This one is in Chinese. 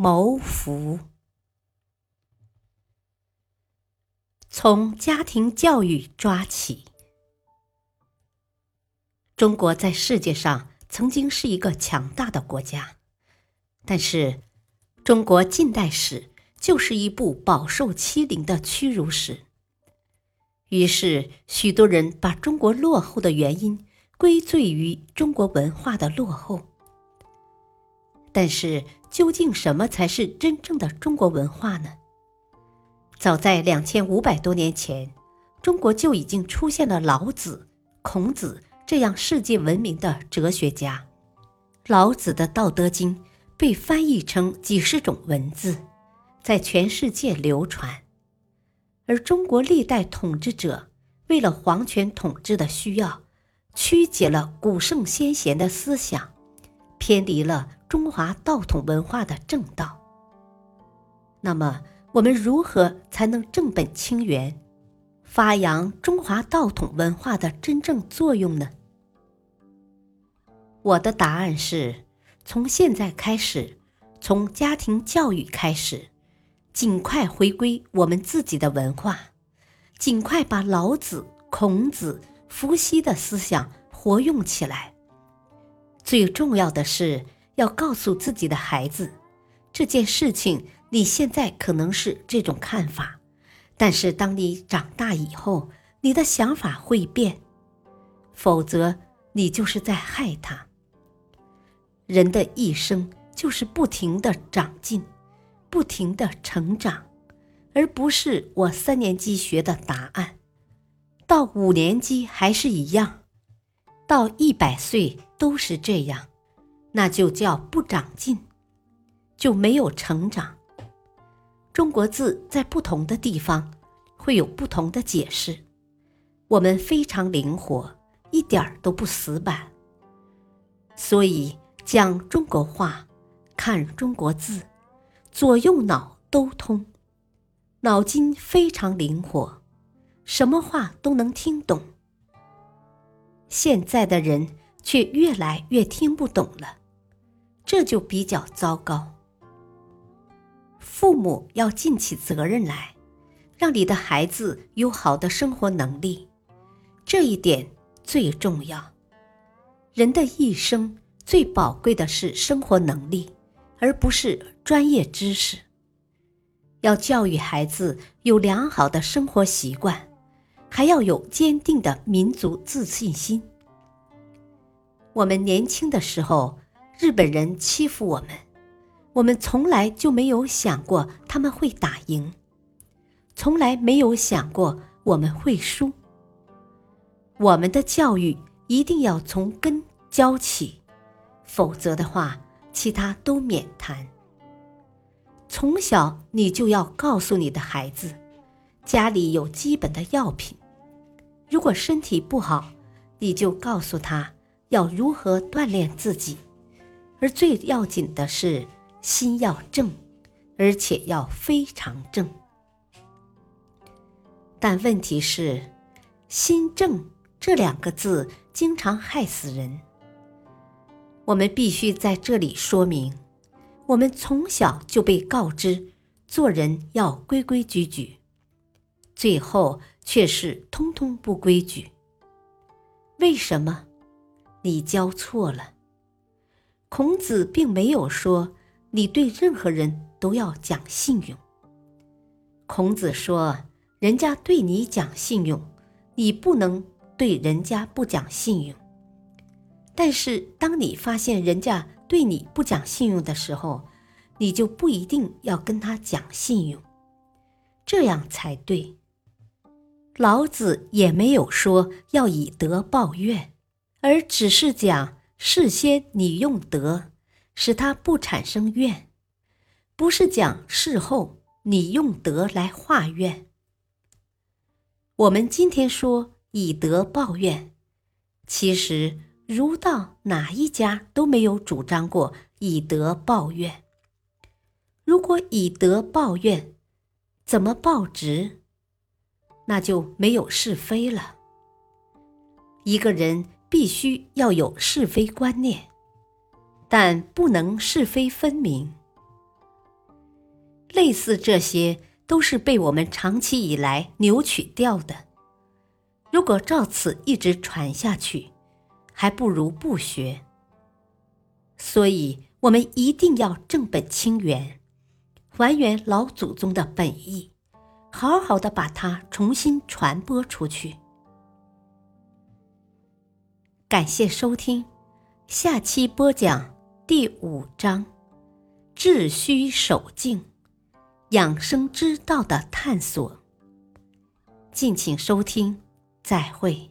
谋福，从家庭教育抓起。中国在世界上曾经是一个强大的国家，但是中国近代史就是一部饱受欺凌的屈辱史。于是，许多人把中国落后的原因归罪于中国文化的落后。但是，究竟什么才是真正的中国文化呢？早在两千五百多年前，中国就已经出现了老子、孔子这样世界闻名的哲学家。老子的《道德经》被翻译成几十种文字，在全世界流传。而中国历代统治者为了皇权统治的需要，曲解了古圣先贤的思想，偏离了。中华道统文化的正道。那么，我们如何才能正本清源，发扬中华道统文化的真正作用呢？我的答案是：从现在开始，从家庭教育开始，尽快回归我们自己的文化，尽快把老子、孔子、伏羲的思想活用起来。最重要的是。要告诉自己的孩子，这件事情你现在可能是这种看法，但是当你长大以后，你的想法会变，否则你就是在害他。人的一生就是不停的长进，不停的成长，而不是我三年级学的答案，到五年级还是一样，到一百岁都是这样。那就叫不长进，就没有成长。中国字在不同的地方会有不同的解释，我们非常灵活，一点儿都不死板。所以讲中国话，看中国字，左右脑都通，脑筋非常灵活，什么话都能听懂。现在的人却越来越听不懂了。这就比较糟糕。父母要尽起责任来，让你的孩子有好的生活能力，这一点最重要。人的一生最宝贵的是生活能力，而不是专业知识。要教育孩子有良好的生活习惯，还要有坚定的民族自信心。我们年轻的时候。日本人欺负我们，我们从来就没有想过他们会打赢，从来没有想过我们会输。我们的教育一定要从根教起，否则的话，其他都免谈。从小你就要告诉你的孩子，家里有基本的药品，如果身体不好，你就告诉他要如何锻炼自己。而最要紧的是心要正，而且要非常正。但问题是，“心正”这两个字经常害死人。我们必须在这里说明：我们从小就被告知做人要规规矩矩，最后却是通通不规矩。为什么？你教错了。孔子并没有说你对任何人都要讲信用。孔子说，人家对你讲信用，你不能对人家不讲信用。但是，当你发现人家对你不讲信用的时候，你就不一定要跟他讲信用，这样才对。老子也没有说要以德报怨，而只是讲。事先你用德，使他不产生怨，不是讲事后你用德来化怨。我们今天说以德报怨，其实儒道哪一家都没有主张过以德报怨。如果以德报怨，怎么报值？那就没有是非了。一个人必须要有是非观念，但不能是非分明。类似这些。都是被我们长期以来扭曲掉的。如果照此一直传下去，还不如不学。所以，我们一定要正本清源，还原老祖宗的本意，好好的把它重新传播出去。感谢收听，下期播讲第五章：治虚守静。养生之道的探索，敬请收听，再会。